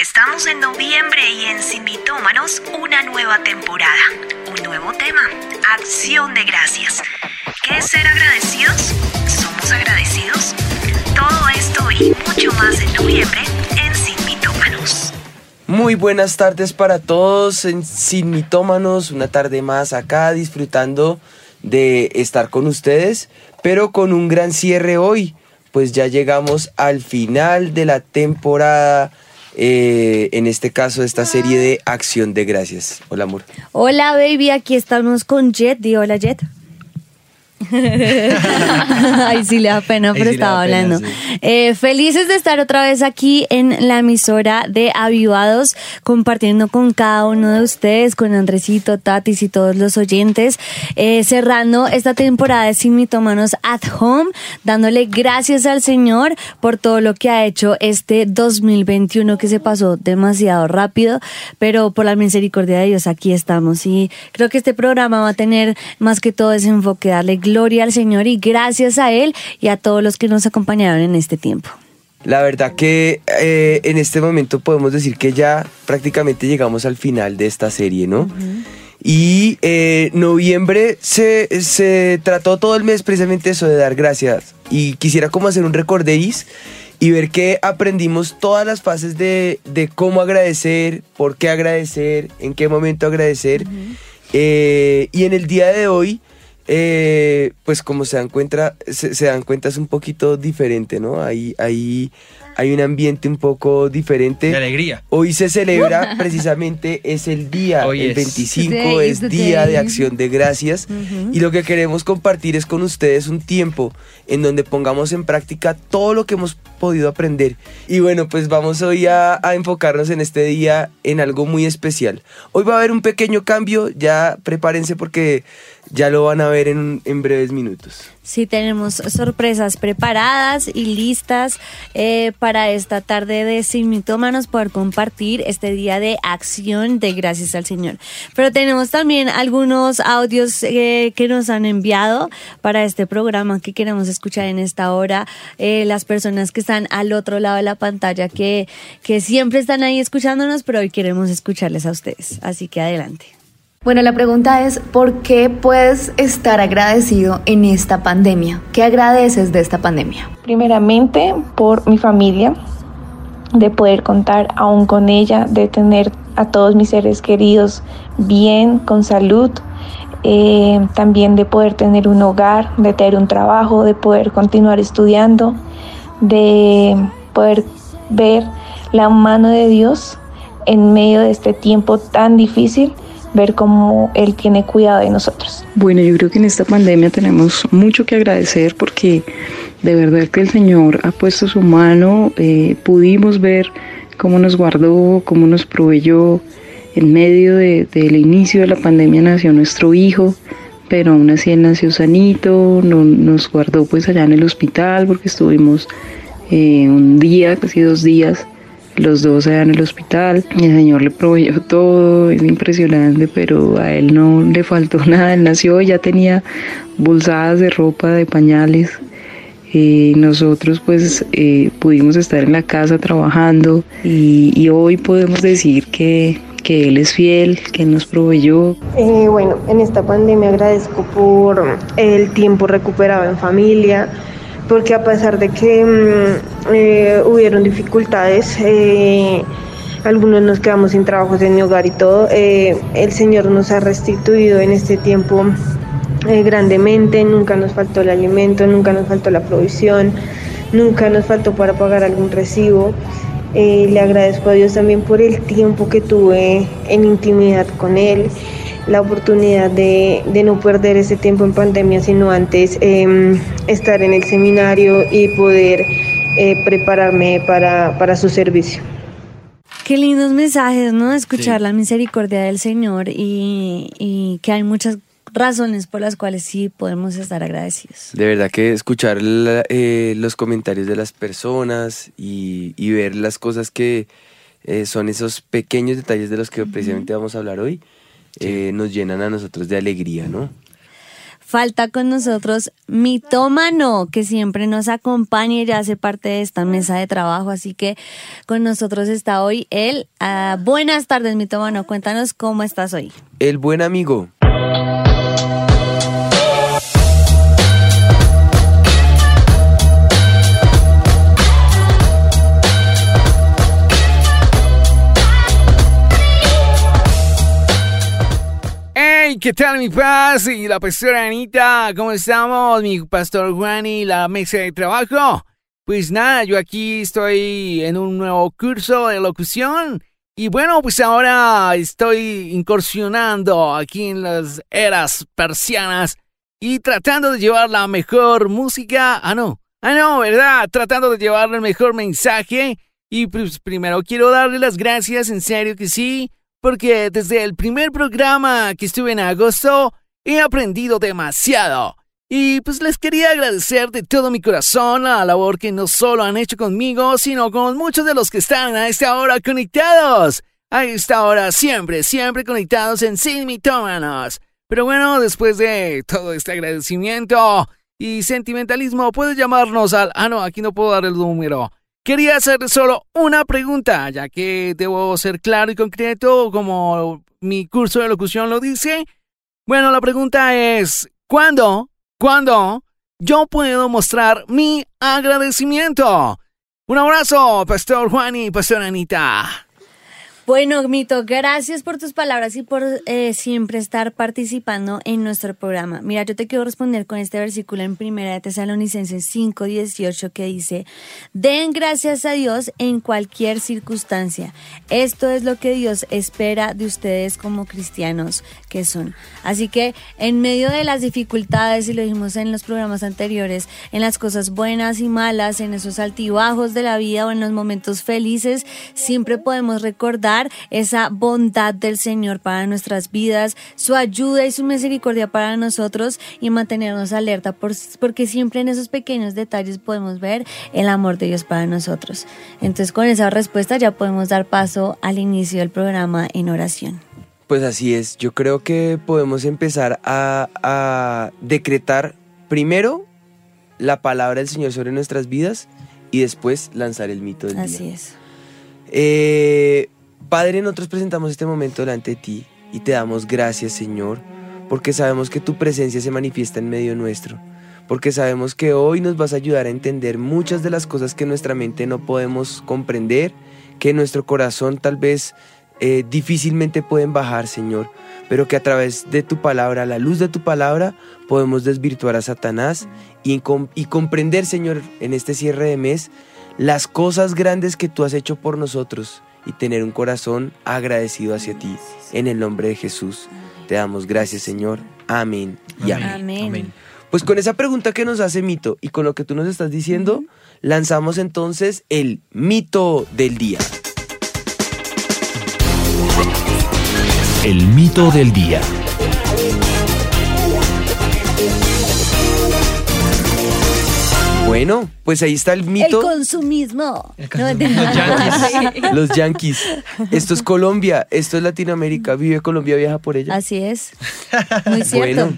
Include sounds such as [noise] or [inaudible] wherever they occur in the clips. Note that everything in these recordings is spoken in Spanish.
Estamos en noviembre y en Sin Mitómanos una nueva temporada, un nuevo tema, acción de gracias. ¿Qué es ser agradecidos? ¿Somos agradecidos? Todo esto y mucho más en noviembre en Sin Mitómanos. Muy buenas tardes para todos en Sin Mitómanos, una tarde más acá disfrutando de estar con ustedes, pero con un gran cierre hoy, pues ya llegamos al final de la temporada eh, en este caso, esta serie de Acción de Gracias. Hola, amor. Hola, baby. Aquí estamos con Jet. Di hola, Jet. [laughs] Ay, sí le da pena, pero estaba hablando. Eh, felices de estar otra vez aquí en la emisora de Avivados, compartiendo con cada uno de ustedes, con Andresito, Tatis y todos los oyentes, eh, cerrando esta temporada de Sin Mitomanos at Home, dándole gracias al Señor por todo lo que ha hecho este 2021 que se pasó demasiado rápido, pero por la misericordia de Dios aquí estamos y creo que este programa va a tener más que todo ese enfoque, darle gloria al Señor y gracias a Él y a todos los que nos acompañaron en este tiempo. La verdad que eh, en este momento podemos decir que ya prácticamente llegamos al final de esta serie, ¿no? Y eh, noviembre se, se, trató todo el mes precisamente eso de dar gracias. Y quisiera como hacer un recorderis y ver que aprendimos todas las fases de, de, cómo agradecer, por qué agradecer, en qué momento agradecer. eh, y en el día de hoy eh, pues como se dan cuenta, se, dan cuenta es un poquito diferente, ¿no? Ahí, ahí hay un ambiente un poco diferente. De alegría. Hoy se celebra [laughs] precisamente, es el día, el 25 es día de acción de gracias y lo que queremos compartir es con ustedes un tiempo en donde pongamos en práctica todo lo que hemos podido aprender. Y bueno, pues vamos hoy a, a enfocarnos en este día en algo muy especial. Hoy va a haber un pequeño cambio, ya prepárense porque ya lo van a ver en, en breves minutos. Sí, tenemos sorpresas preparadas y listas eh, para esta tarde de Sin Mitómanos poder compartir este día de acción de gracias al Señor. Pero tenemos también algunos audios eh, que nos han enviado para este programa que queremos escuchar en esta hora. Eh, las personas que están al otro lado de la pantalla, que, que siempre están ahí escuchándonos, pero hoy queremos escucharles a ustedes. Así que adelante. Bueno, la pregunta es, ¿por qué puedes estar agradecido en esta pandemia? ¿Qué agradeces de esta pandemia? Primeramente, por mi familia, de poder contar aún con ella, de tener a todos mis seres queridos bien, con salud, eh, también de poder tener un hogar, de tener un trabajo, de poder continuar estudiando, de poder ver la mano de Dios en medio de este tiempo tan difícil ver cómo Él tiene cuidado de nosotros. Bueno, yo creo que en esta pandemia tenemos mucho que agradecer porque de verdad que el Señor ha puesto su mano, eh, pudimos ver cómo nos guardó, cómo nos proveyó. En medio de, del inicio de la pandemia nació nuestro hijo, pero aún así él nació sanito, no, nos guardó pues allá en el hospital porque estuvimos eh, un día, casi dos días los dos allá en el hospital. El Señor le proveyó todo, es impresionante, pero a él no le faltó [laughs] nada. Él nació, ya tenía bolsadas de ropa, de pañales. Nosotros pues eh, pudimos estar en la casa trabajando y, y hoy podemos decir que, que Él es fiel, que nos proveyó. Eh, bueno, en esta pandemia agradezco por el tiempo recuperado en familia, porque a pesar de que mm, eh, hubieron dificultades, eh, algunos nos quedamos sin trabajos en mi hogar y todo, eh, el Señor nos ha restituido en este tiempo grandemente, nunca nos faltó el alimento, nunca nos faltó la provisión, nunca nos faltó para pagar algún recibo. le agradezco a Dios también por el tiempo que tuve en intimidad con Él la oportunidad de, de, no perder ese tiempo en pandemia, sino antes eh, estar en el seminario y poder eh, prepararme para, para, su servicio. Qué lindos mensajes, ¿no? Escuchar sí. la misericordia del Señor y, y, que hay muchas razones por las cuales sí podemos estar agradecidos. De verdad que escuchar la, eh, los comentarios de las personas y, y ver las cosas que eh, son esos pequeños detalles de los que precisamente vamos a hablar hoy, eh, nos llenan a nosotros de alegría, ¿no? falta con nosotros Mitómano, que siempre nos acompaña y ya hace parte de esta mesa de trabajo. Así que con nosotros está hoy él. Ah, buenas tardes, Mitómano. Cuéntanos cómo estás hoy. El buen amigo. ¿Qué tal mi paz y la pastora Anita? ¿Cómo estamos? Mi pastor Juan y la mesa de trabajo. Pues nada, yo aquí estoy en un nuevo curso de locución. Y bueno, pues ahora estoy incursionando aquí en las eras persianas y tratando de llevar la mejor música. Ah, no. Ah, no, ¿verdad? Tratando de llevar el mejor mensaje. Y pues primero quiero darle las gracias, en serio que sí porque desde el primer programa que estuve en agosto he aprendido demasiado. Y pues les quería agradecer de todo mi corazón la labor que no solo han hecho conmigo, sino con muchos de los que están a esta hora conectados. A esta hora siempre, siempre conectados en Sin Mitómanos. Pero bueno, después de todo este agradecimiento y sentimentalismo, puedes llamarnos al... Ah, no, aquí no puedo dar el número. Quería hacer solo una pregunta, ya que debo ser claro y concreto como mi curso de locución lo dice. Bueno, la pregunta es, ¿cuándo, cuándo yo puedo mostrar mi agradecimiento? Un abrazo, Pastor Juan y Pastor Anita. Bueno, Mito, gracias por tus palabras y por eh, siempre estar participando en nuestro programa. Mira, yo te quiero responder con este versículo en Primera de Tesalonicenses 5, 18 que dice, den gracias a Dios en cualquier circunstancia. Esto es lo que Dios espera de ustedes como cristianos que son. Así que en medio de las dificultades, y lo dijimos en los programas anteriores, en las cosas buenas y malas, en esos altibajos de la vida o en los momentos felices, siempre podemos recordar esa bondad del Señor para nuestras vidas, su ayuda y su misericordia para nosotros y mantenernos alerta porque siempre en esos pequeños detalles podemos ver el amor de Dios para nosotros. Entonces con esa respuesta ya podemos dar paso al inicio del programa en oración. Pues así es, yo creo que podemos empezar a, a decretar primero la palabra del Señor sobre nuestras vidas y después lanzar el mito del día. Así es. Eh, Padre, nosotros presentamos este momento delante de ti y te damos gracias, Señor, porque sabemos que tu presencia se manifiesta en medio nuestro, porque sabemos que hoy nos vas a ayudar a entender muchas de las cosas que nuestra mente no podemos comprender, que nuestro corazón tal vez eh, difícilmente pueden bajar, Señor, pero que a través de tu palabra, la luz de tu palabra, podemos desvirtuar a Satanás y, y comprender, Señor, en este cierre de mes, las cosas grandes que tú has hecho por nosotros y tener un corazón agradecido hacia ti. En el nombre de Jesús te damos gracias, Señor. Amén y amén. Pues con esa pregunta que nos hace Mito y con lo que tú nos estás diciendo, lanzamos entonces el mito del día. El mito del día. Bueno, pues ahí está el mito. El consumismo. Los yankees. Esto es [laughs] Colombia, esto es Latinoamérica. Vive Colombia, viaja por ella. Así es. Muy cierto. Bueno,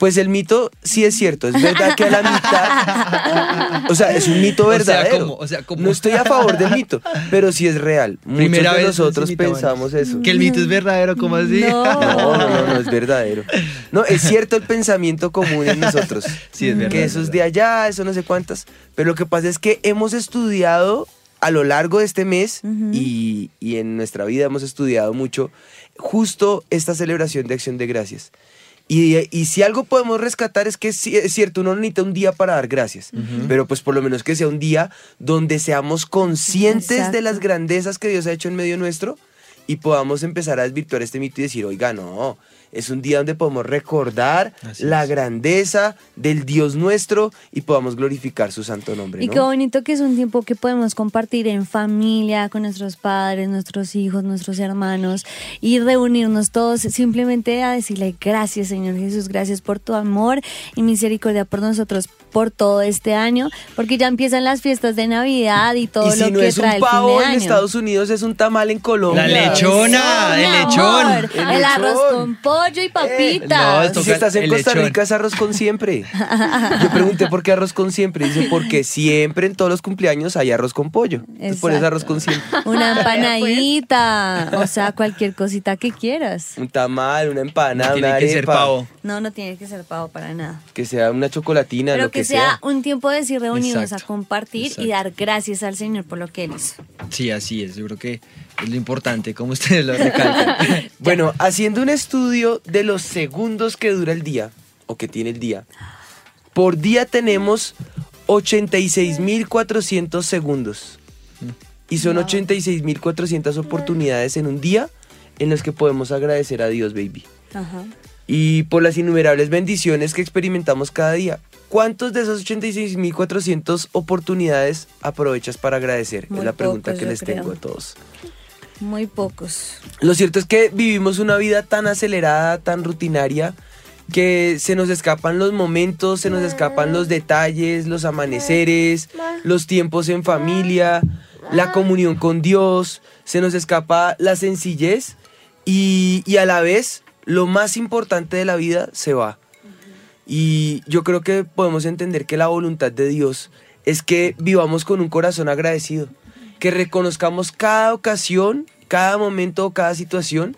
pues el mito sí es cierto. Es verdad que a la mitad. O sea, es un mito verdadero. O sea, No estoy a favor del mito, pero sí es real. Muchos de nosotros pensamos eso. Que el mito es verdadero, ¿cómo así? [laughs] No. no, no, no, es verdadero. No, es cierto el pensamiento común en nosotros. [laughs] Sí, es verdad. Que eso es de allá, eso no sé cuántas. Pero lo que pasa es que hemos estudiado a lo largo de este mes y, y en nuestra vida hemos estudiado mucho justo esta celebración de acción de gracias. Y, si algo podemos rescatar es que es cierto, uno necesita un día para dar gracias, pero pues por lo menos que sea un día donde seamos conscientes de las grandezas que Dios ha hecho en medio nuestro y podamos empezar a desvirtuar este mito y decir, oiga, no, es un día donde podemos recordar la grandeza del Dios nuestro y podamos glorificar su santo nombre. Y qué bonito que es un tiempo que podemos compartir en familia, con nuestros padres, nuestros hijos, nuestros hermanos y reunirnos todos simplemente a decirle gracias Señor Jesús, gracias por tu amor y misericordia por nosotros por todo este año, porque ya empiezan las fiestas de Navidad y todo lo que es trae un pavo en Estados Unidos es un tamal en Colombia. La lechona, el lechón. el, arroz con pollo pollo y papitas. si estás en Costa Rica es arroz con siempre. [laughs] Yo pregunté por qué arroz con siempre. Dice, porque siempre en todos los cumpleaños hay arroz con pollo. Entonces por eso arroz con siempre. Una empanadita. o sea, cualquier cosita que quieras. Un tamal, una empanada, no tiene una que ser pavo. No, no tiene que ser pavo para nada. Que sea una chocolatina, Pero lo que, sea, un tiempo de sí reunidos Exacto. a compartir Exacto. y dar gracias al Señor por lo que Él hizo. Sí, así es. Yo creo que es lo importante, como ustedes lo recalcan. [laughs] Bueno, haciendo un estudio de los segundos que dura el día, o que tiene el día, por día tenemos 86.400 segundos. Y son 86.400 oportunidades en un día en las que podemos agradecer a Dios, baby. Ajá. Y por las innumerables bendiciones que experimentamos cada día. ¿Cuántos de esas 86.400 oportunidades aprovechas para agradecer? Muy es la pregunta pocos, que les tengo a todos. Muy pocos. Lo cierto es que vivimos una vida tan acelerada, tan rutinaria, que se nos escapan los momentos, se nos escapan los detalles, los amaneceres, los tiempos en familia, la comunión con Dios, se nos escapa la sencillez y, y a la vez lo más importante de la vida se va. Y yo creo que podemos entender que la voluntad de Dios es que vivamos con un corazón agradecido, que reconozcamos cada ocasión, cada momento, cada situación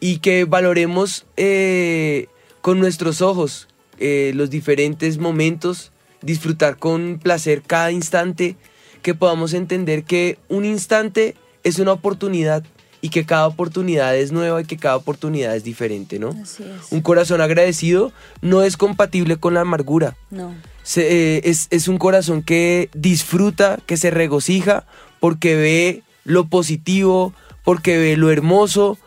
y que valoremos eh, con nuestros ojos eh, los diferentes momentos, disfrutar con placer cada instante, que podamos entender que un instante es una oportunidad y que cada oportunidad es nueva y que cada oportunidad es diferente, ¿no? Así es. Un corazón agradecido no es compatible con la amargura. No. Se- eh, es, es un corazón que disfruta, que se regocija, porque ve lo positivo, porque ve lo hermoso.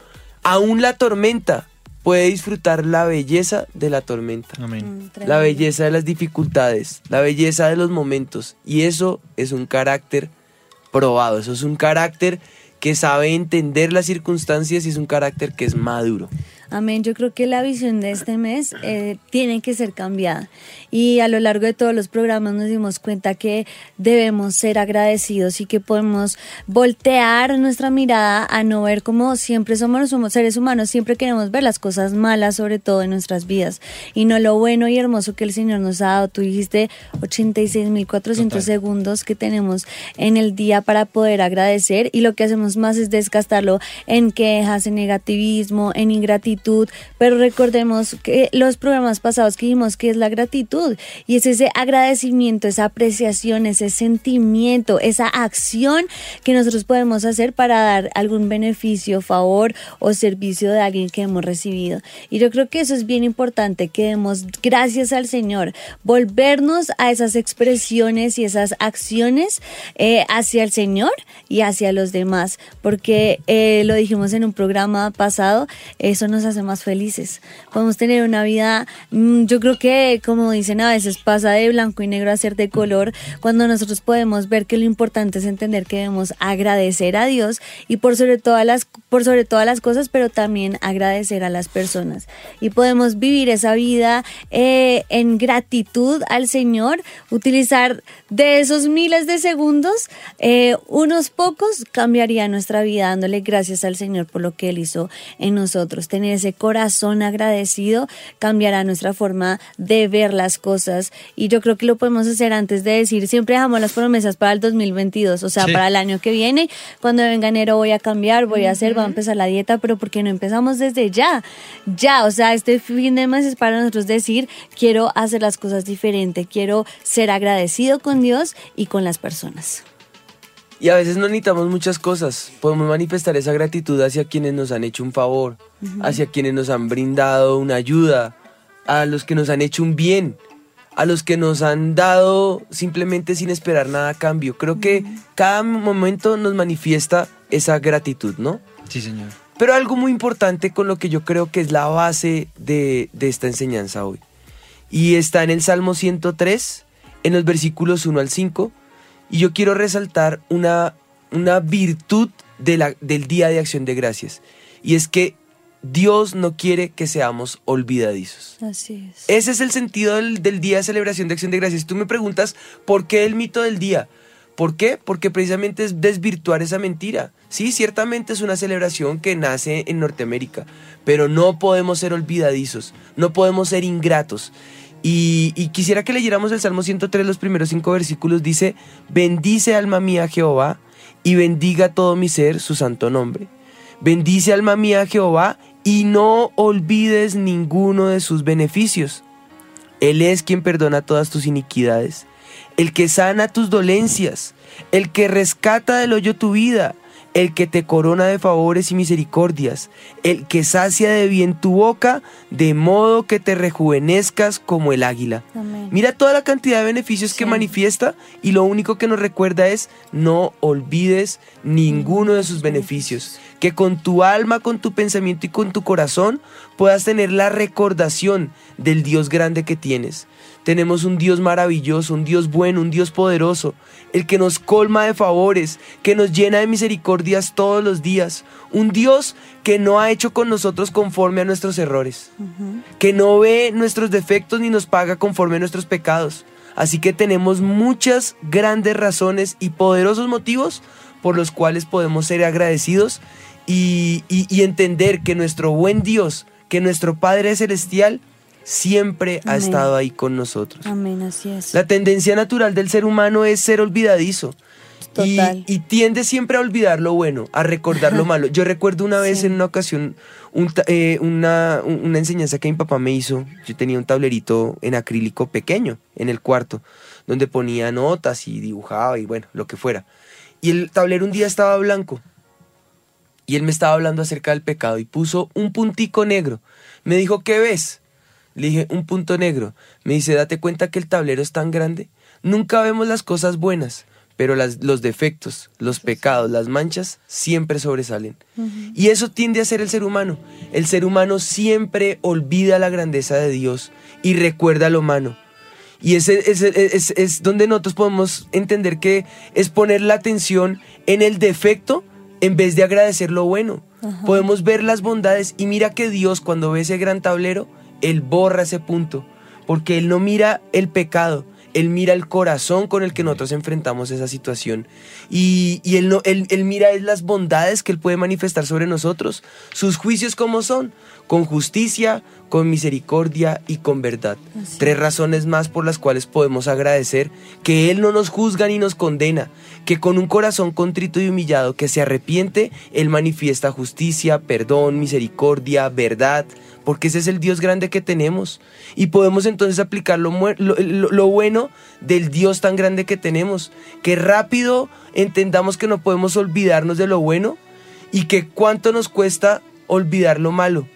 Aún la tormenta puede disfrutar la belleza de la tormenta. Amén. Mm, La belleza de las dificultades, la belleza de los momentos. Y eso es un carácter probado, eso es un carácter que sabe entender las circunstancias y es un carácter que es maduro. Amén. Yo creo que la visión de este mes eh, tiene que ser cambiada. Y a lo largo de todos los programas nos dimos cuenta que debemos ser agradecidos y que podemos voltear nuestra mirada a no ver como siempre somos, somos seres humanos, siempre queremos ver las cosas malas, sobre todo en nuestras vidas, y no lo bueno y hermoso que el Señor nos ha dado. Tú dijiste 86.400 Total. segundos que tenemos en el día para poder agradecer y lo que hacemos más es desgastarlo en quejas, en negativismo, en ingratitud, pero recordemos que los programas pasados que dijimos que es la gratitud y es ese agradecimiento, esa apreciación, ese sentimiento, esa acción que nosotros podemos hacer para dar algún beneficio, favor o servicio de alguien que hemos recibido. Y yo creo que eso es bien importante, que demos gracias al Señor, volvernos a esas expresiones y esas acciones eh, hacia el Señor y hacia los demás, porque eh, lo dijimos en un programa pasado, eso nos hace más felices. Podemos tener una vida, mm, yo creo que como dicen a veces, pasa de blanco y negro a ser de color, cuando nosotros podemos ver que lo importante es entender que debemos agradecer a Dios y por sobre todas las, por sobre todas las cosas, pero también agradecer a las personas. Y podemos vivir esa vida eh, en gratitud al Señor, utilizar de esos miles de segundos, eh, unos pocos cambiaría nuestra vida dándole gracias al Señor por lo que Él hizo en nosotros. Tener ese corazón agradecido cambiará nuestra forma de ver las cosas y yo creo que lo podemos hacer antes de decir, siempre dejamos las promesas para el 2022, o sea, Sí. para el año que viene, cuando venga enero voy a cambiar, voy a hacer, voy a empezar la dieta, pero ¿por qué no empezamos desde ya? Ya, o sea, este fin de mes es para nosotros decir, quiero hacer las cosas diferente, quiero ser agradecido con Dios y con las personas. Y a veces no necesitamos muchas cosas. Podemos manifestar esa gratitud hacia quienes nos han hecho un favor, hacia quienes nos han brindado una ayuda, a los que nos han hecho un bien, a los que nos han dado simplemente sin esperar nada a cambio. Creo que cada momento nos manifiesta esa gratitud, ¿no? Sí, señor. Pero algo muy importante con lo que yo creo que es la base de, de esta enseñanza hoy. Y está en el Salmo 103, en los versículos 1 al 5. Y yo quiero resaltar una, una virtud de la- del Día de Acción de Gracias. Y es que Dios no quiere que seamos olvidadizos. Así es. Ese es el sentido del, del Día de Celebración de Acción de Gracias. Tú me preguntas, ¿por qué el mito del día? ¿Por qué? Porque precisamente es desvirtuar esa mentira. Sí, ciertamente es una celebración que nace en Norteamérica, pero no podemos ser olvidadizos, no podemos ser ingratos. Y, quisiera que leyéramos el Salmo 103, los primeros cinco versículos. Dice, bendice alma mía Jehová y bendiga todo mi ser su santo nombre. Bendice alma mía Jehová y no olvides ninguno de sus beneficios. Él es quien perdona todas tus iniquidades el que sana tus dolencias, el que rescata del hoyo tu vida, el que te corona de favores y misericordias, el que sacia de bien tu boca, de modo que te rejuvenezcas como el águila. Mira toda la cantidad de beneficios que manifiesta y lo único que nos recuerda es no olvides ninguno de sus beneficios. Que con tu alma, con tu pensamiento y con tu corazón puedas tener la recordación del Dios grande que tienes tenemos un Dios maravilloso, un Dios bueno, un Dios poderoso, el que nos colma de favores, que nos llena de misericordias todos los días. Un Dios que no ha hecho con nosotros conforme a nuestros errores, que no ve nuestros defectos ni nos paga conforme a nuestros pecados. Así que tenemos muchas grandes razones y poderosos motivos por los cuales podemos ser agradecidos y, y entender que nuestro buen Dios, que nuestro Padre Celestial, siempre ha estado ahí con nosotros. Amén, así es. La tendencia natural del ser humano es ser olvidadizo. Y, tiende siempre a olvidar lo bueno, a recordar lo malo. Yo recuerdo una vez en una ocasión eh, una, una enseñanza que mi papá me hizo. Yo tenía un tablerito en acrílico pequeño en el cuarto, donde ponía notas y dibujaba y bueno, lo que fuera. Y el tablero un día estaba blanco. Y él me estaba hablando acerca del pecado y puso un puntico negro. Me dijo, ¿qué ves? Le dije, un punto negro. Me dice, date cuenta que el tablero es tan grande. Nunca vemos las cosas buenas, pero las, los defectos, los pecados, las manchas siempre sobresalen. Y eso tiende a ser el ser humano. El ser humano siempre olvida la grandeza de Dios y recuerda lo humano. Y ese, es, es, donde nosotros podemos entender que es poner la atención en el defecto en vez de agradecer lo bueno. Podemos ver las bondades y mira que Dios cuando ve ese gran tablero, él borra ese punto, porque Él no mira el pecado, Él mira el corazón con el que nosotros enfrentamos esa situación. Y, él, no, él, mira es las bondades que Él puede manifestar sobre nosotros, sus juicios como son, con justicia, con misericordia y con verdad. Tres razones más por las cuales podemos agradecer que Él no nos juzga ni nos condena, que con un corazón contrito y humillado que se arrepiente, Él manifiesta justicia, perdón, misericordia, verdad, porque ese es el Dios grande que tenemos. Y podemos entonces aplicar lo, bueno del Dios tan grande que tenemos, que rápido entendamos que no podemos olvidarnos de lo bueno y que cuánto nos cuesta olvidar lo malo,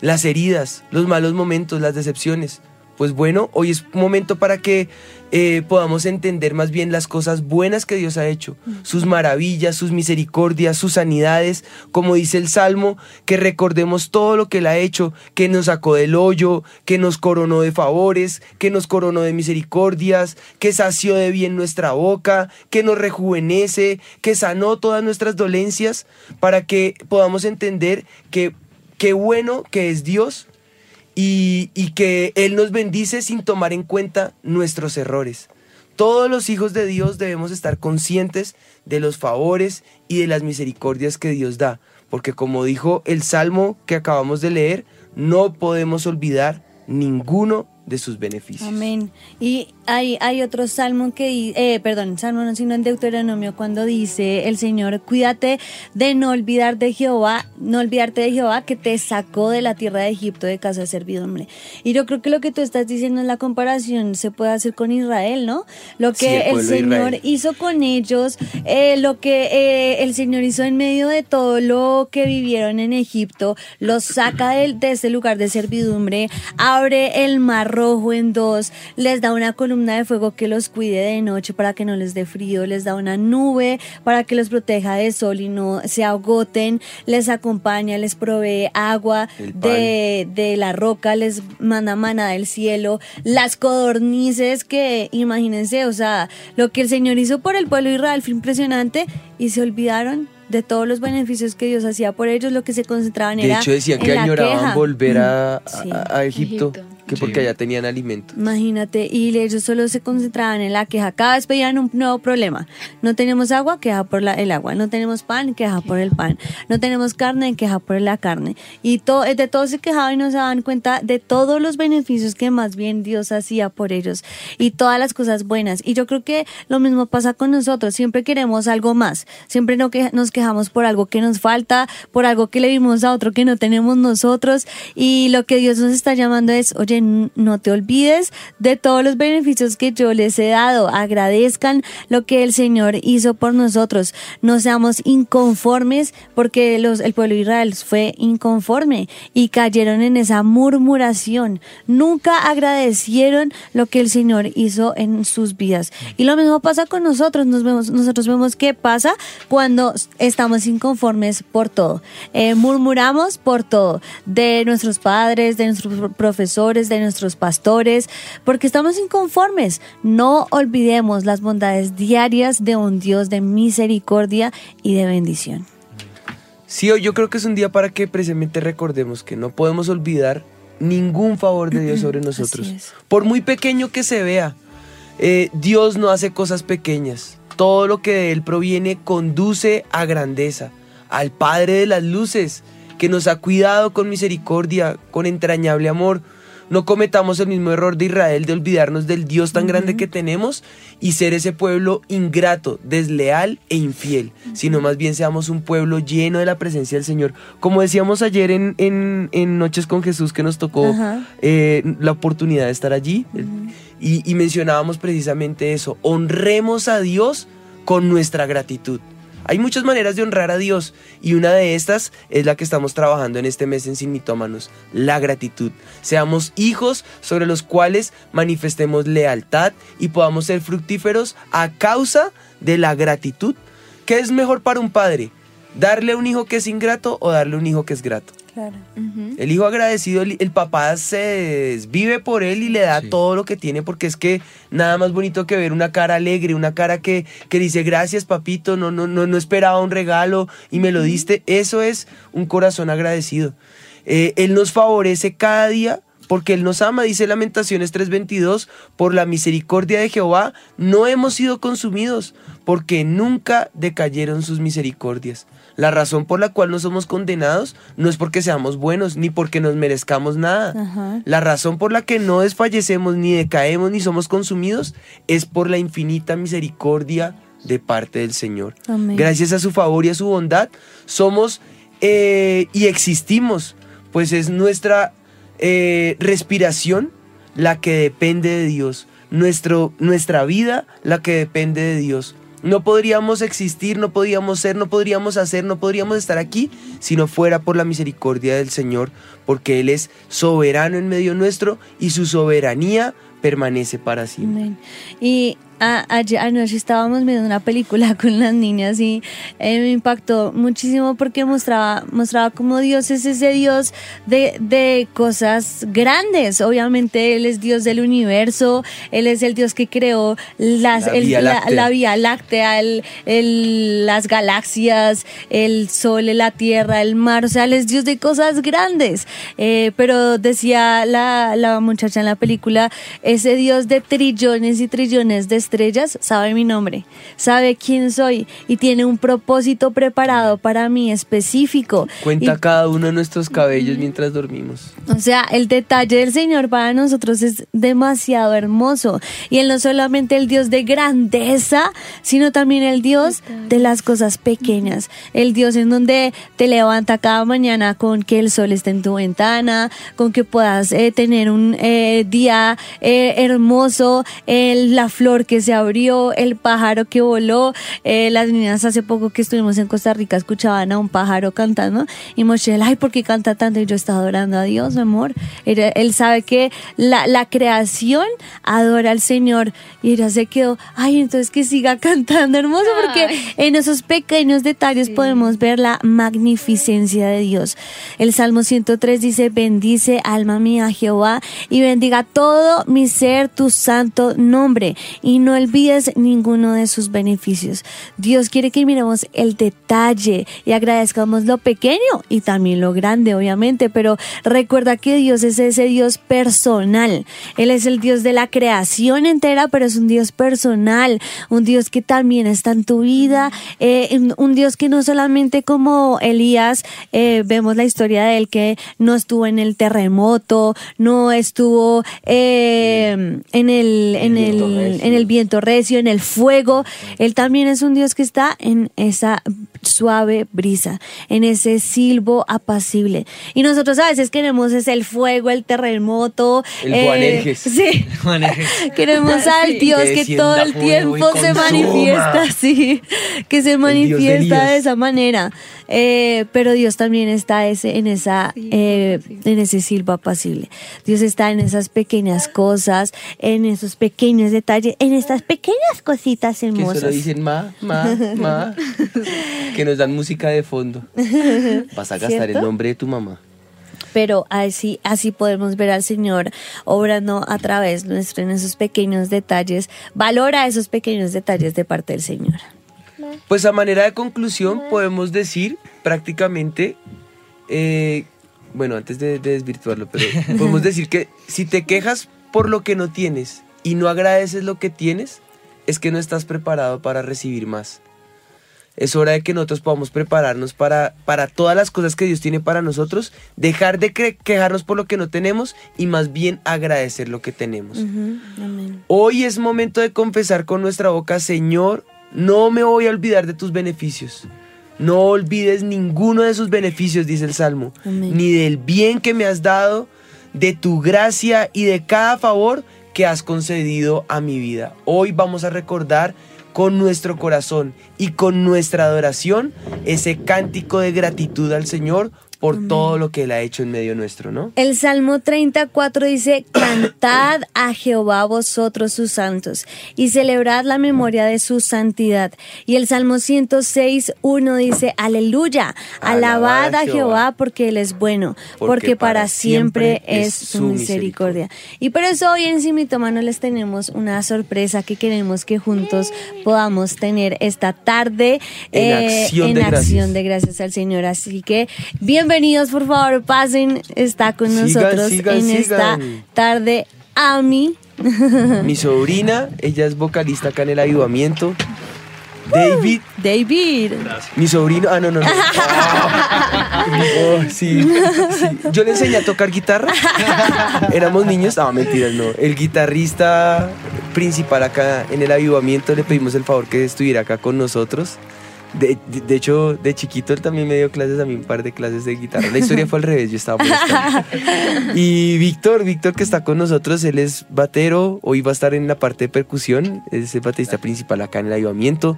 las heridas, los malos momentos, las decepciones. Pues bueno, hoy es momento para que eh, podamos entender más bien las cosas buenas que Dios ha hecho, sus maravillas, sus misericordias, sus sanidades, como dice el Salmo, que recordemos todo lo que Él ha hecho, que nos sacó del hoyo, que nos coronó de favores, que nos coronó de misericordias, que sació de bien nuestra boca, que nos rejuvenece, que sanó todas nuestras dolencias, para que podamos entender que qué bueno que es Dios y, que Él nos bendice sin tomar en cuenta nuestros errores. Todos los hijos de Dios debemos estar conscientes de los favores y de las misericordias que Dios da, porque como dijo el Salmo que acabamos de leer, no podemos olvidar ninguno de sus beneficios. Amén. Y hay, hay otro salmo que, eh, perdón, salmo no, sino en Deuteronomio, cuando dice el Señor, cuídate de no olvidar de Jehová, no olvidarte de Jehová que te sacó de la tierra de Egipto de casa de servidumbre. Y yo creo que lo que tú estás diciendo en la comparación se puede hacer con Israel, ¿no? Lo que el, Señor hizo con ellos, eh, lo que eh, el Señor hizo en medio de todo lo que vivieron en Egipto, los saca de, de ese lugar de servidumbre, abre el mar rojo en dos, les da una columna de fuego que los cuide de noche para que no les dé frío, les da una nube para que los proteja del sol y no se agoten, les acompaña, les provee agua de, de, la roca, les manda mana del cielo, las codornices que imagínense, o sea, lo que el Señor hizo por el pueblo de Israel fue impresionante y se olvidaron de todos los beneficios que Dios hacía por ellos, lo que se concentraban de era. De hecho, decían que añoraban volver a, a, Egipto que porque allá tenían alimento. Imagínate, y ellos solo se concentraban en la queja. Cada vez veían un nuevo problema. No tenemos agua, queja por la, el agua. No tenemos pan, queja por el pan. No tenemos carne, queja por la carne. Y to- de todo se quejaban y no se daban cuenta de todos los beneficios que más bien Dios hacía por ellos y todas las cosas buenas. Y yo creo que lo mismo pasa con nosotros. Siempre queremos algo más. Siempre no que, nos quejamos por algo que nos falta, por algo que le vimos a otro que no tenemos nosotros. Y lo que Dios nos está llamando es, oye, no te olvides de todos los beneficios que yo les he dado. Agradezcan lo que el Señor hizo por nosotros. No seamos inconformes porque el pueblo de Israel fue inconforme y cayeron en esa murmuración. Nunca agradecieron lo que el Señor hizo en sus vidas. Y lo mismo pasa con nosotros. Nosotros vemos qué pasa cuando estamos inconformes por todo. Eh, murmuramos por todo, de nuestros padres, de nuestros profesores, de nuestros pastores, porque estamos inconformes. No olvidemos las bondades diarias de un Dios de misericordia y de bendición. Sí, hoy yo creo que es un día para que precisamente recordemos que no podemos olvidar ningún favor de Dios sobre [clears throat] nosotros. Por muy pequeño que se vea, eh, Dios no hace cosas pequeñas. Todo lo que de Él proviene conduce a grandeza, al Padre de las Luces, que nos ha cuidado con misericordia, con entrañable amor. No cometamos el mismo error de Israel de olvidarnos del Dios tan grande que tenemos y ser ese pueblo ingrato, desleal e infiel, sino más bien seamos un pueblo lleno de la presencia del Señor. Como decíamos ayer en, en- en Noches con Jesús que nos tocó eh, la oportunidad de estar allí y, y mencionábamos precisamente eso, honremos a Dios con nuestra gratitud. Hay muchas maneras de honrar a Dios y una de estas es la que estamos trabajando en este mes en Sin Mitómanos, la gratitud. Seamos hijos sobre los cuales manifestemos lealtad y podamos ser fructíferos a causa de la gratitud. ¿Qué es mejor para un padre? ¿Darle un hijo que es ingrato o darle un hijo que es grato? Claro. El hijo agradecido, el, el papá se vive por él y le da todo lo que tiene porque es que nada más bonito que ver una cara alegre, una cara que, que dice gracias papito, no, no, no, no esperaba un regalo y me lo diste. Eso es un corazón agradecido. Eh, él nos favorece cada día porque Él nos ama, dice Lamentaciones 3:22, por la misericordia de Jehová no hemos sido consumidos, porque nunca decayeron sus misericordias. La razón por la cual no somos condenados no es porque seamos buenos, ni porque nos merezcamos nada. Ajá. La razón por la que no desfallecemos, ni decaemos, ni somos consumidos, es por la infinita misericordia de parte del Señor. Amén. Gracias a su favor y a su bondad, somos eh, y existimos, pues es nuestra eh, respiración la que depende de Dios, Nuestro, nuestra vida la que depende de Dios. No podríamos existir, no podríamos ser, no podríamos hacer, no podríamos estar aquí si no fuera por la misericordia del Señor, porque Él es soberano en medio nuestro y su soberanía permanece para siempre. Amén. Y a- ayer anoche estábamos viendo una película [laughs] con las niñas y eh, me impactó muchísimo porque mostraba, mostraba cómo Dios es ese Dios de, de cosas grandes. Obviamente Él es Dios del universo, Él es el Dios que creó las, La el- Vía la, Láctea. la Vía Láctea, el- el- las galaxias, el sol, la tierra, el mar. O sea, Él es Dios de cosas grandes. Eh, pero decía la, la muchacha en la película, ese Dios de trillones y trillones de estrellas sabe mi nombre, sabe quién soy y tiene un propósito preparado para mí específico. Cuenta Y- cada uno de nuestros cabellos mientras dormimos. o sea, el detalle del Señor para nosotros es demasiado hermoso. Y Él no es solamente el Dios de grandeza, sino también el Dios de las cosas pequeñas. El Dios en donde te levanta cada mañana con que el sol esté en tu ventana, con que puedas eh, tener un eh, día eh, hermoso, la flor que se abrió, el pájaro que voló. Eh, las niñas hace poco que estuvimos en Costa Rica escuchaban a un pájaro cantando y Mochel, ay, ¿por qué canta tanto? Y yo estaba adorando a Dios, mi amor. Era- él sabe que la, la creación adora al Señor y ella se quedó, ay, entonces que siga cantando hermoso porque en esos pequeños detalles podemos ver la magnificencia de Dios. El Salmo 103 dice, bendice alma mía Jehová y bendiga todo mi ser tu santo nombre y no olvides ninguno de sus beneficios. Dios quiere que miremos el detalle y agradezcamos lo pequeño y también lo grande, obviamente, pero recuerda que Dios es ese Dios personal. Él es el Dios de la creación entera, pero es un Dios personal, un Dios que también está en tu vida, eh, un Dios que no solamente como Elías, eh, vemos la historia de él que no estuvo en el terremoto, no estuvo eh, en, el, en, el, en el viento recio, en el fuego. Él también es un Dios que está en esa suave brisa, en ese silbo apacible. Y nosotros a veces queremos es el fuego, el terremoto. El eh, Sí. [laughs] queremos al Dios que todo el tiempo se manifiesta [laughs] así, que se manifiesta de, esa manera. Eh, pero Dios también está ese, en, esa, eh, en ese silbo apacible. Dios está en esas pequeñas cosas, en esos pequeños detalles, en estas pequeñas cositas hermosas. Que solo dicen ma, ma, ma. [laughs] que nos dan música de fondo. [laughs] Vas a gastar el nombre de tu mamá pero así, así podemos ver al Señor obrando a través nuestro en esos pequeños detalles. Valora esos pequeños detalles de parte del Señor. Pues a manera de conclusión podemos decir prácticamente, eh, bueno, antes de, de desvirtuarlo, pero [laughs] podemos decir que si te quejas por lo que no tienes y no agradeces lo que tienes, es que no estás preparado para recibir más es hora de que nosotros podamos prepararnos para, para todas las cosas que Dios tiene para nosotros, dejar de quejarnos por lo que no tenemos y más bien agradecer lo que tenemos. Hoy es momento de confesar con nuestra boca, Señor, no me voy a olvidar de tus beneficios. No olvides ninguno de sus beneficios, dice el Salmo, ni del bien que me has dado, de tu gracia y de cada favor que has concedido a mi vida. Hoy vamos a recordar con nuestro corazón y con nuestra adoración ese cántico de gratitud al Señor por todo lo que Él ha hecho en medio nuestro, ¿no? El Salmo 34 dice, cantad a Jehová vosotros sus santos y celebrad la memoria de su santidad. Y el Salmo 106, 1 dice, aleluya, alabad a Jehová porque Él es bueno, porque, para siempre es su misericordia. Y por eso hoy en Simitomano les tenemos una sorpresa que queremos que juntos podamos tener esta tarde en, eh, acción, de, acción gracias. de gracias al Señor. Así que bienvenidos bienvenidos, por favor, pasen, está con nosotros en esta tarde Ami. [laughs] Mi sobrina, ella es vocalista acá en el ayudamiento. David. David. Mi sobrino. Ah, no, no, no. [laughs] Oh, sí, Yo le enseñé a tocar guitarra. [laughs] Éramos niños. No, mentiras, no. El guitarrista principal acá en el ayudamiento le pedimos el favor que estuviera acá con nosotros. De, de, hecho, de chiquito él también me dio clases a mí, un par de clases de guitarra. La historia fue al revés, yo estaba [laughs] Y Víctor, Víctor que está con nosotros, él es batero, hoy va a estar en la parte de percusión, es el baterista principal acá en el ayudamiento.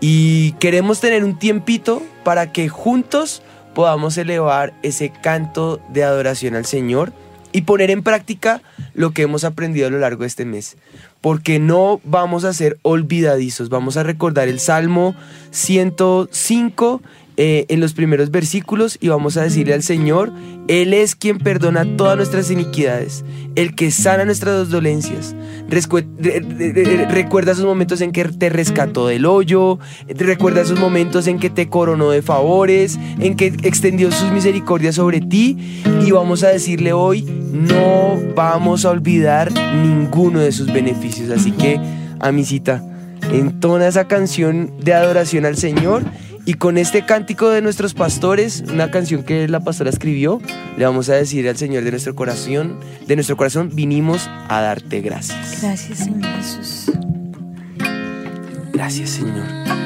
Y queremos tener un tiempito para que juntos podamos elevar ese canto de adoración al Señor y poner en práctica lo que hemos aprendido a lo largo de este mes porque no vamos a ser olvidadizos. Vamos a recordar el Salmo 105 eh, en los primeros versículos y vamos a decirle al Señor, Él es quien perdona todas nuestras iniquidades, el que sana nuestras dolencias. Recuerda esos momentos en que te rescató del hoyo, recuerda esos momentos en que te coronó de favores, en que extendió sus misericordias sobre ti y vamos a decirle hoy, no vamos a olvidar ninguno de sus beneficios. Así que, amisita, entona esa canción de adoración al Señor y con este cántico de nuestros pastores, una canción que la pastora escribió, le vamos a decir al Señor de nuestro corazón, de nuestro corazón, vinimos a darte gracias. Gracias, Señor Jesús. Gracias, Señor.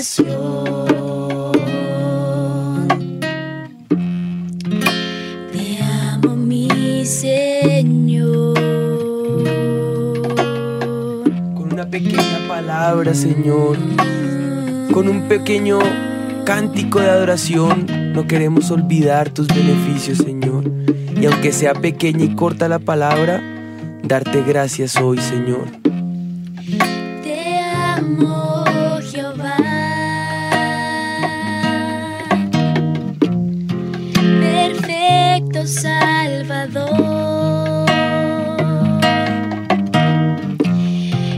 Pasión. Te amo, mi Señor. Con una pequeña palabra, Señor. Con un pequeño cántico de adoración, no queremos olvidar tus beneficios, Señor. Y aunque sea pequeña y corta la palabra, darte gracias hoy, Señor. Te amo, Salvador.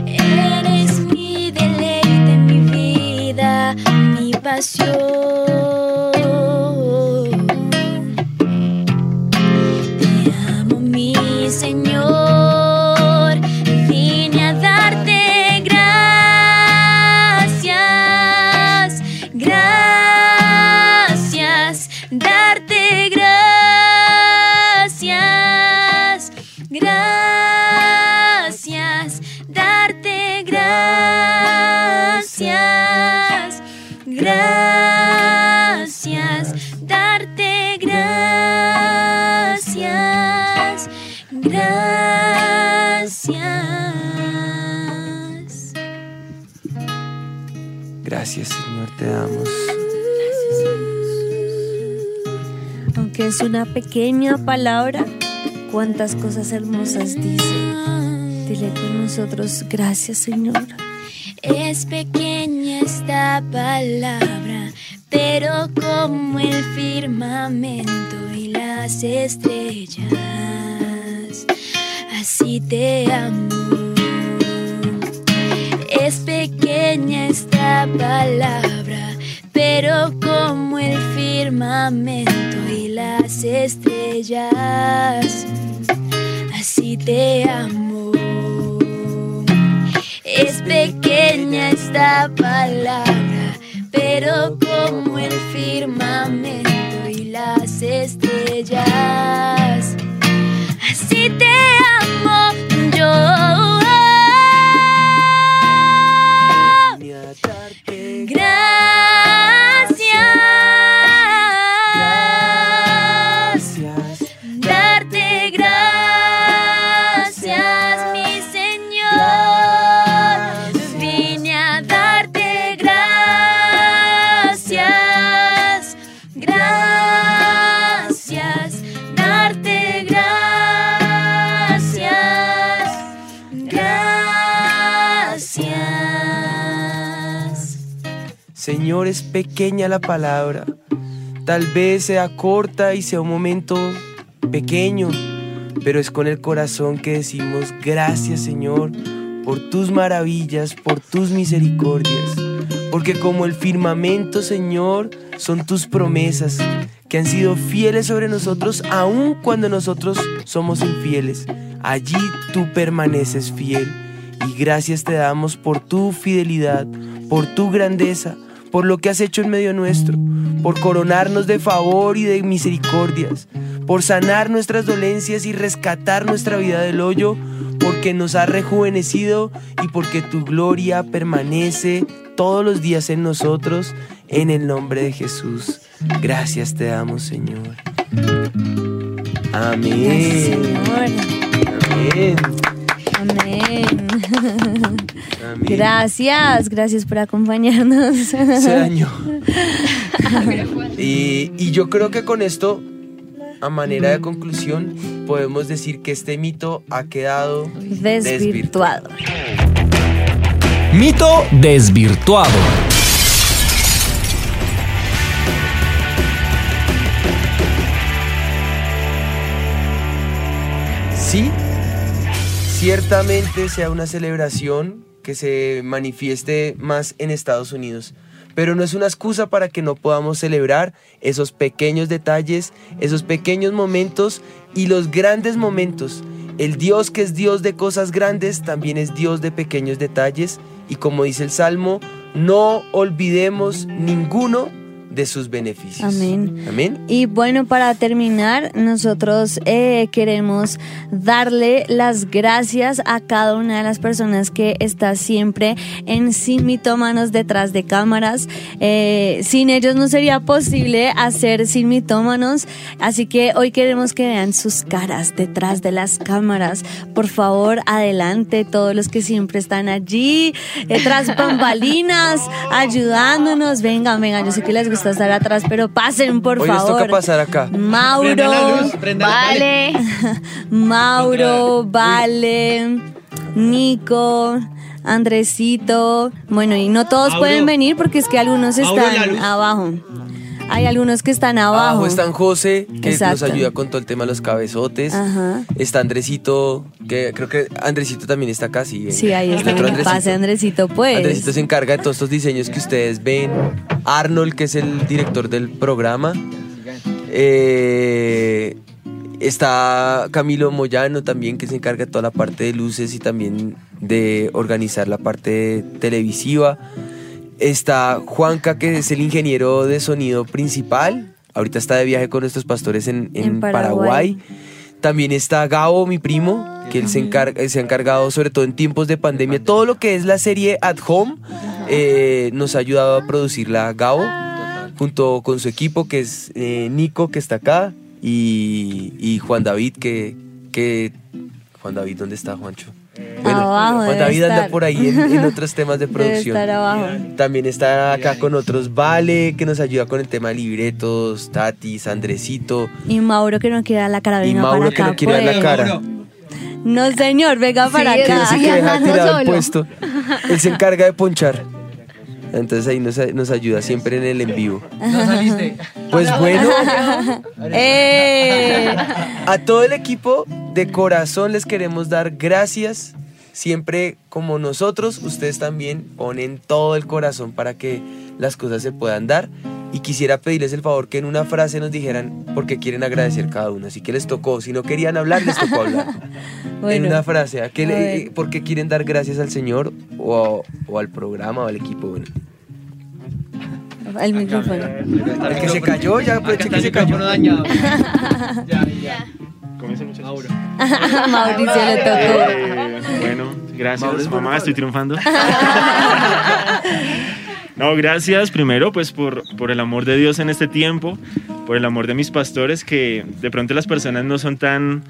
Eres mi deleite, mi vida, mi pasión. Aunque es una pequeña palabra, cuántas cosas hermosas dice. Dile con nosotros, gracias Señor. Es pequeña esta palabra, pero como el firmamento y las estrellas, así te amo. Es pequeña esta palabra, pero como el firmamento y las estrellas, así te amo. Es pequeña esta palabra, pero como el firmamento y las estrellas, así te amo Es pequeña la palabra. Tal vez sea corta y sea un momento pequeño, pero es con el corazón que decimos gracias, Señor, por tus maravillas, por tus misericordias. Porque como el firmamento, Señor, son tus promesas que han sido fieles sobre nosotros aun cuando nosotros somos infieles. Allí tú permaneces fiel. Y gracias te damos por tu fidelidad, por tu grandeza, por lo que has hecho en medio nuestro, por coronarnos de favor y de misericordias, por sanar nuestras dolencias y rescatar nuestra vida del hoyo, porque nos has rejuvenecido y porque tu gloria permanece todos los días en nosotros, en el nombre de Jesús. Gracias te damos, Señor. Amén. Gracias Señor. Amén. Amén. Amén. Gracias, gracias por acompañarnos. Se dañó. [laughs] y, y yo creo que con esto, a manera de conclusión, podemos decir que este mito ha quedado Desvirtuado. Mito desvirtuado. Sí, ciertamente sea una celebración que se manifieste más en Estados Unidos, pero no es una excusa para que no podamos celebrar esos pequeños detalles, esos pequeños momentos y los grandes momentos. El Dios que es Dios de cosas grandes también es Dios de pequeños detalles y como dice el Salmo, no olvidemos ninguno de sus beneficios. Amén. Amén. Y bueno, para terminar, nosotros eh, queremos darle las gracias a cada una de las personas que está siempre en Sin Mitómanos detrás de cámaras. Eh, sin ellos no sería posible hacer Sin Mitómanos, así que hoy queremos que vean sus caras detrás de las cámaras. Por favor, adelante, todos los que siempre están allí, detrás [laughs] bambalinas, ayudándonos. Vengan, vengan, yo sé que les gusta estar atrás, pero pasen, por Hoy favor. toca pasar acá. Mauro, Prenda la luz, prenda la- vale, [laughs] Mauro, vale, Nico, Andresito, bueno, y no todos Mauro. pueden venir porque es que algunos están abajo. Hay algunos que están abajo. Abajo está José, que Exacto. nos ayuda con todo el tema de los cabezotes. Ajá. Está Andresito, que creo que Andresito también está acá, sí. Sí, ahí El está. otro que Pase, Andresito, pues. Andresito se encarga de todos estos diseños que ustedes ven. Arnold, que es el director del programa. Eh, está Camilo Moyano también, que se encarga de toda la parte de luces y también de organizar la parte televisiva. Está Juanca, que es el ingeniero de sonido principal. Ahorita está de viaje con nuestros pastores en, en En Paraguay. Paraguay. También está Gabo, mi primo, que él se, encarga, se ha encargado, sobre todo en tiempos de pandemia, todo lo que es la serie At Home, eh, nos ha ayudado a producirla Gabo, junto con su equipo, que es eh, Nico, que está acá, y, y Juan David, que, que... Juan David, ¿dónde está Juancho? Abajo Juan debe David anda por ahí en, en otros [laughs] temas de Debe producción. estar abajo. También está acá con otros Vale, que nos ayuda con el tema de libretos, Tatis, Andresito. Y Mauro que no quiere dar la cara, Y venga Mauro para que acá. no quiere dar la pues. cara. No, señor, venga para Sí, acá. que deja tirado el puesto. Él se encarga de ponchar. Entonces ahí nos, nos ayuda siempre en el en vivo. No saliste. Pues bueno, [laughs] ¡Eh! a todo el equipo de corazón les queremos dar gracias. Siempre como nosotros, ustedes también ponen todo el corazón para que las cosas se puedan dar. Y quisiera pedirles el favor que en una frase nos dijeran por qué quieren agradecer cada uno. Así que les tocó, si no querían hablar, les tocó hablar. [laughs] En una frase, ¿a qué a le- ver. ¿por qué quieren dar gracias al Señor o, o al programa o al equipo? Bueno, el micrófono. el que se cayó, ya está que se cayó. dañado. [laughs] ya, ya. Mauro. [laughs] Mauricio le tocó. Eh, bueno, gracias, mamá, estoy triunfando. No, gracias primero pues por, por el amor de Dios en este tiempo, por el amor de mis pastores que de pronto las personas no son tan,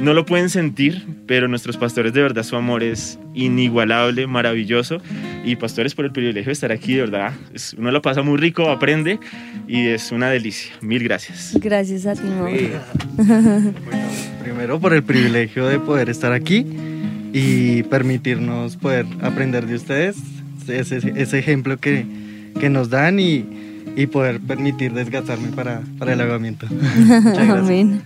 no lo pueden sentir, pero nuestros pastores de verdad su amor es inigualable, maravilloso y pastores por el privilegio de estar aquí, de verdad, es- uno lo pasa muy rico, aprende y es una delicia. Mil gracias. Gracias a ti. Sí. [laughs] Primero por el privilegio de poder estar aquí y permitirnos poder aprender de ustedes, ese, ese ejemplo que, que nos dan y, y poder permitir desgastarme para, para el ahogamiento. [laughs] Muchas. Amén.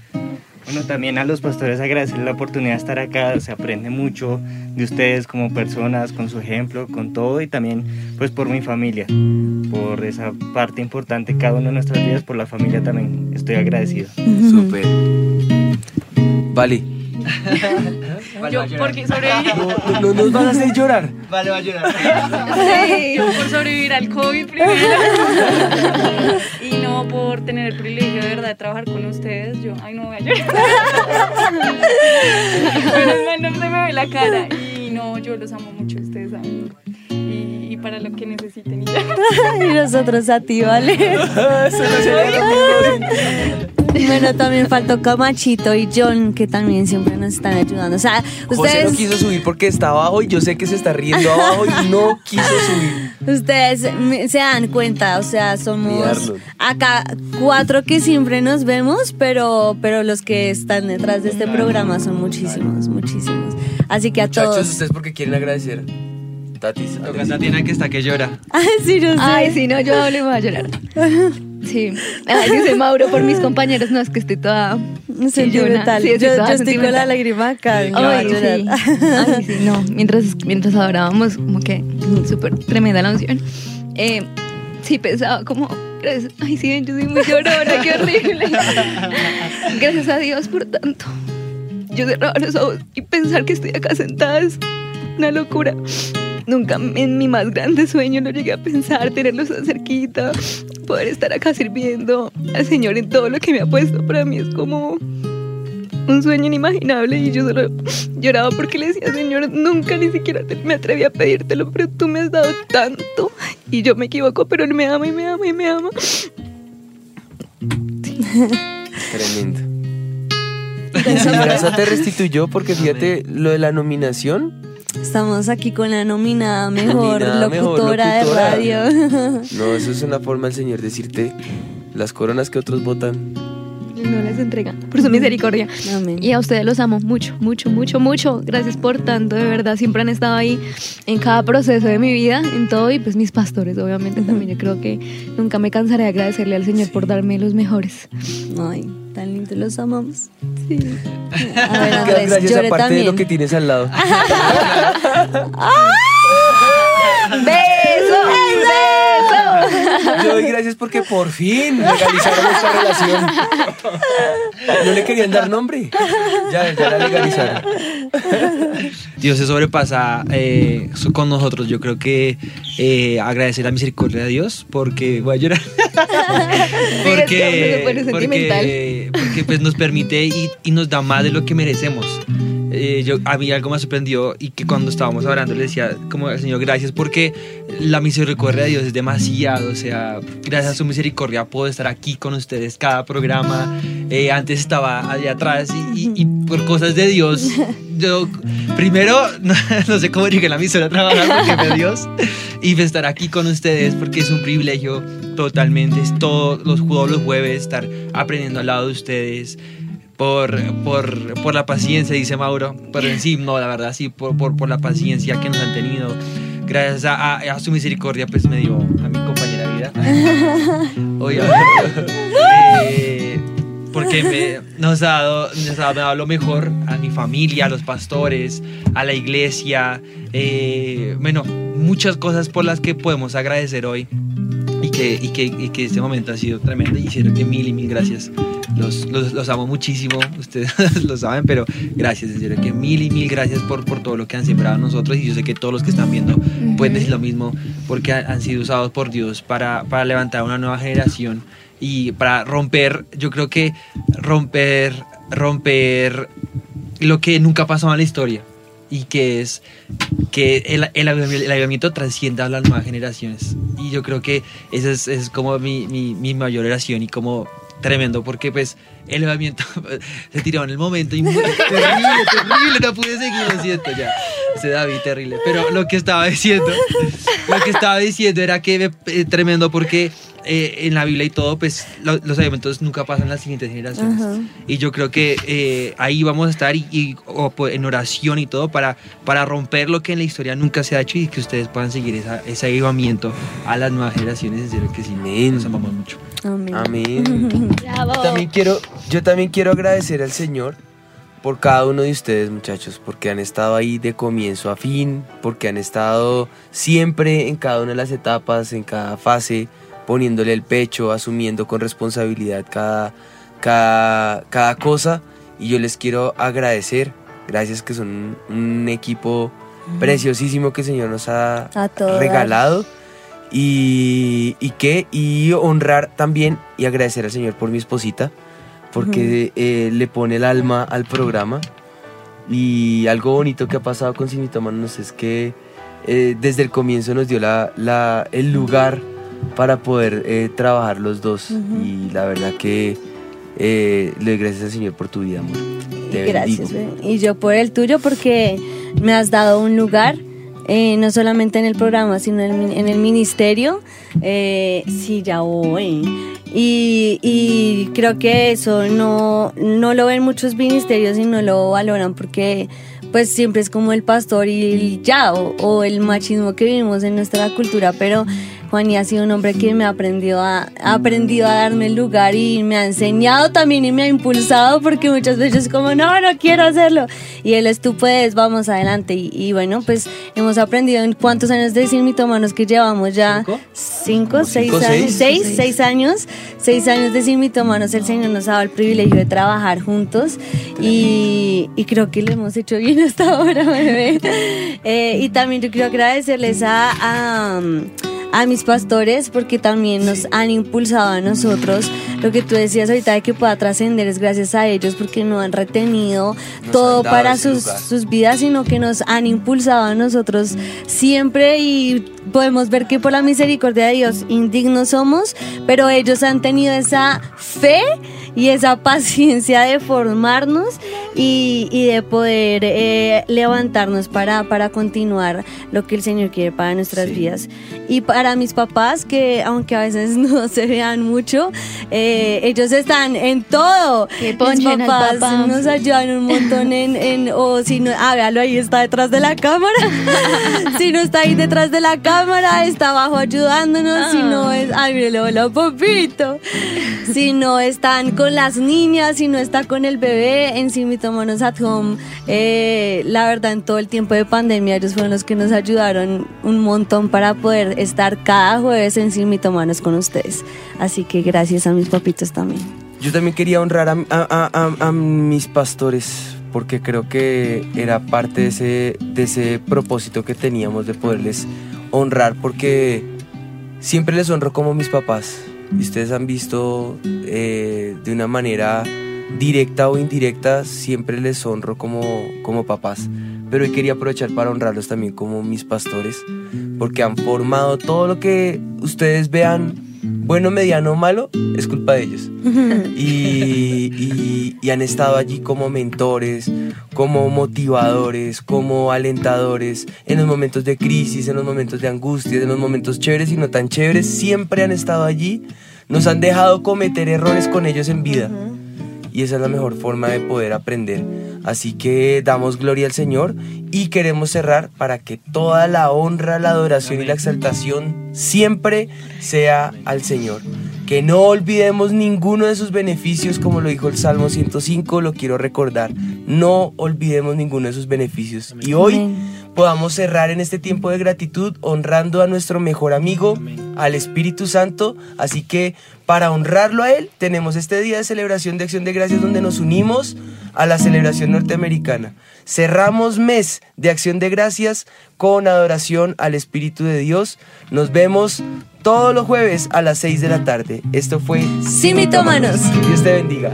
Bueno, también a los pastores agradecer la oportunidad de estar acá, se aprende mucho de ustedes como personas, con su ejemplo, con todo y también pues por mi familia, por esa parte importante cada uno de nuestras vidas, por la familia también estoy agradecido. Súper. Vale. [laughs] Yo, porque sobreviví. [laughs] No, no nos vas a hacer llorar. Vale, va a llorar. Sí, [laughs] yo por sobrevivir al COVID primero. y no por tener el privilegio de verdad de trabajar con ustedes. Yo, ay, no voy a llorar. Mal no se me ve la cara. Y no, yo los amo mucho, ustedes saben. Para lo que necesiten. [laughs] [laughs] Y nosotros a ti, ¿vale? [laughs] bueno, también faltó Camachito y John, que también siempre nos están ayudando. O sea, José no ustedes, quiso subir porque está abajo y yo sé que se está riendo abajo y no quiso subir. ustedes se dan cuenta, o sea, somos Mirarlo. acá cuatro que siempre nos vemos, pero, pero los que están detrás de este programa son muchísimos, muchísimos. Así que a Muchachos, todos. ¿ustedes por qué quieren agradecer? Tatis. Toca. Tatiana que está que llora. [laughs] Ay, sí, yo sé. Ay, sí, no, yo le voy a llorar. [laughs] Sí. Ay, dice Mauro por mis compañeros. No, es que estoy toda. Sentimental. Sí, yo, toda yo estoy con la lágrima acá. Ay, sí. llorar. Ay, sí, no. Mientras, mientras adorábamos, como que súper tremenda la unción. Eh, sí, pensaba como. gracias- Ay, sí, yo soy muy llorona, qué horrible. [laughs] Gracias a Dios por tanto. Yo cerraba los ojos y pensar que estoy acá sentada es una locura. Nunca en mi más grande sueño lo llegué a pensar, tenerlos tan cerquita, poder estar acá sirviendo al Señor en todo lo que me ha puesto. Para mí es como un sueño inimaginable y yo solo lloraba porque le decía, Señor, nunca ni siquiera te- me atreví a pedírtelo, pero tú me has dado tanto y yo me equivoco, pero Él me ama y me ama y me ama. Tremendo. Y si Graza te restituyó porque fíjate lo de la nominación. Estamos aquí con la nominada [laughs] mejor Nominada mejor locutora, de radio. [laughs] No, eso es una forma del Señor decirte las coronas que otros votan. No las entrega por su misericordia. Y a ustedes los amo mucho, mucho, mucho, mucho. Gracias por tanto, de verdad. Siempre han estado ahí en cada proceso de mi vida, en todo. Y pues mis pastores, obviamente, también. [laughs] Yo creo que nunca me cansaré de agradecerle al Señor por darme los mejores. Ay, tan lindo, los amamos. Sí. [laughs] A ver, Andrés, Gracias llore aparte de lo que tienes al lado. [laughs] [laughs] ¡Beso! ¡Beso! Yo doy gracias porque por fin legalizaron esta relación. No le querían dar nombre. Ya, ya la legalizaron. Dios se sobrepasa eh, con nosotros. Yo creo que eh, agradecer la misericordia de Dios porque voy a llorar. [laughs] porque, porque pues nos permite y, y nos da más de lo que merecemos. Eh, yo, a mí algo me sorprendió y que cuando estábamos hablando le decía como al Señor gracias porque la misericordia de Dios es demasiado, o sea, gracias a su misericordia puedo estar aquí con ustedes cada programa. Eh, antes estaba allá atrás y, y- y por cosas de Dios, [laughs] yo primero no, [laughs] no sé cómo llegué a la emisora a trabajar porque fue Dios y estar aquí con ustedes porque es un privilegio totalmente, es todos los, todos los jueves estar aprendiendo al lado de ustedes por, por, por la paciencia, dice Mauro. Pero en sí, no, la verdad, sí, por, por, por la paciencia que nos han tenido. Gracias a, a- a su misericordia, pues me dio a mi compañera vida. [laughs] Obviamente. Eh, porque me, nos, ha dado, nos ha dado lo mejor a mi familia, a los pastores, a la iglesia. eh, bueno, muchas cosas por las que podemos agradecer hoy. Y que, y, que, y que este momento ha sido tremendo y quiero que mil y mil gracias. Los, los, los amo muchísimo, ustedes [laughs] lo saben, pero gracias, en serio que mil y mil gracias por, por todo lo que han sembrado nosotros y yo sé que todos los que están viendo pueden decir lo mismo porque han, han sido usados por Dios para, para levantar una nueva generación y para romper, yo creo que romper, romper lo que nunca pasó en la historia y que es que el, el, el avivamiento trascienda a las nuevas generaciones. Y yo creo que esa es, es como mi, mi, mi mayor oración y como tremendo, porque pues el avivamiento [laughs] se tiró en el momento y [laughs] terrible, terrible, no pude seguir, lo siento ya. Ese David terrible. Pero lo que estaba diciendo, lo que estaba diciendo era que eh, tremendo porque eh, en la Biblia y todo, pues lo- los avivamientos nunca pasan en las siguientes generaciones. Ajá. Y yo creo que eh, ahí vamos a estar y, y- o, pues, en oración y todo para, para romper lo que en la historia nunca se ha hecho y que ustedes puedan seguir esa, ese avivamiento a las nuevas generaciones. En serio que sí, nos amamos mucho. Amén. Amén. [laughs] Bravo. Yo también quiero, yo también quiero agradecer al Señor por cada uno de ustedes, muchachos, porque han estado ahí de comienzo a fin, porque han estado siempre en cada una de las etapas, en cada fase, poniéndole el pecho, asumiendo con responsabilidad cada, cada, cada cosa. Y yo les quiero agradecer, gracias que son un equipo preciosísimo que el Señor nos ha regalado. Y, y qué y honrar también y agradecer al Señor por mi esposita porque eh, le pone el alma al programa. Y algo bonito que ha pasado con Sinitómanos es que eh, desde el comienzo nos dio la, la- el lugar para poder eh, trabajar los dos y la verdad que eh, le doy gracias al Señor por tu vida amor Te Gracias. Y yo por el tuyo porque me has dado un lugar, eh, no solamente en el programa, sino en el, min- en el ministerio. Eh, sí, ya voy. Y, y creo que eso no, no lo ven muchos ministerios y no lo valoran porque pues siempre es como el pastor y el ya, o, o el machismo que vivimos en nuestra cultura, pero Juan ha sido un hombre que me ha aprendido a, ha aprendido a darme el lugar y me ha enseñado también y me ha impulsado porque muchas veces como, no, no quiero hacerlo. Y él es, tú puedes, vamos adelante. Y, y bueno, pues hemos aprendido en cuántos años de Sin Mitómanos que llevamos ya. Cinco, seis cinco, años. seis? Seis, seis años. Seis años de Sin Mitómanos. El Señor nos ha dado el privilegio de trabajar juntos y, y creo que lo hemos hecho bien hasta ahora, [laughs] bebé. Eh, y también yo quiero agradecerles a, a, a mis pastores porque también nos han impulsado a nosotros. Lo que tú decías ahorita de que pueda trascender es gracias a ellos porque no han retenido todo han para sus, sus vidas, sino que nos han impulsado a nosotros siempre y podemos ver que por la misericordia de Dios indignos somos, pero ellos han tenido esa fe y esa paciencia de formarnos y, y de poder eh, levantarnos para, para continuar lo que el Señor quiere para nuestras vidas. Y para mis papás, que aunque a veces [laughs] no se vean mucho, eh, ellos están en todo. Mis papás papá. nos ayudan un montón en, en o si no, ah, véalo ahí, está detrás de la cámara. [laughs] si no está ahí detrás de la cámara, está abajo ayudándonos. Si no es, ay, mírale, hola, papito. Si no están con las niñas, si no está con el bebé en Simitomonos at Home, eh, la verdad, en todo el tiempo de pandemia, ellos fueron los que nos ayudaron un montón para poder estar cada jueves en Simitomanos con ustedes. Así que gracias a mis papitos también. Yo también quería honrar a- a- a- a mis pastores porque creo que era parte de ese, de ese propósito que teníamos de poderles honrar porque siempre les honro como mis papás. Y ustedes han visto eh, de una manera directa o indirecta, siempre les honro como, como papás. Pero hoy quería aprovechar para honrarlos también como mis pastores, porque han formado todo lo que ustedes vean, bueno, mediano o malo, es culpa de ellos. Y, y- y han estado allí como mentores, como motivadores, como alentadores, en los momentos de crisis, en los momentos de angustia, en los momentos chéveres y no tan chéveres, siempre han estado allí, nos han dejado cometer errores con ellos en vida. Y esa es la mejor forma de poder aprender. Así que damos gloria al Señor y queremos cerrar para que toda la honra, la adoración y la exaltación siempre sea al Señor. Que no olvidemos ninguno de sus beneficios, como lo dijo el Salmo 105, lo quiero recordar. No olvidemos ninguno de sus beneficios. Y hoy podamos cerrar en este tiempo de gratitud honrando a nuestro mejor amigo, al Espíritu Santo. Así que para honrarlo a Él tenemos este día de celebración de acción de gracias donde nos unimos a la celebración norteamericana. Cerramos mes de acción de gracias con adoración al Espíritu de Dios. Nos vemos todos los jueves a las 6 de la tarde. Esto fue Sin Mitómanos. Dios te bendiga.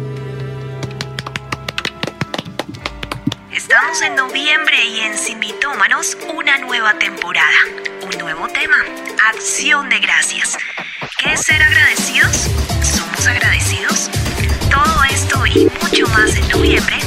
Estamos en noviembre y en Sin Mitómanos una nueva temporada, un nuevo tema, acción de gracias. ¿Qué es ser agradecidos? ¿Somos agradecidos? Todo esto y mucho más en noviembre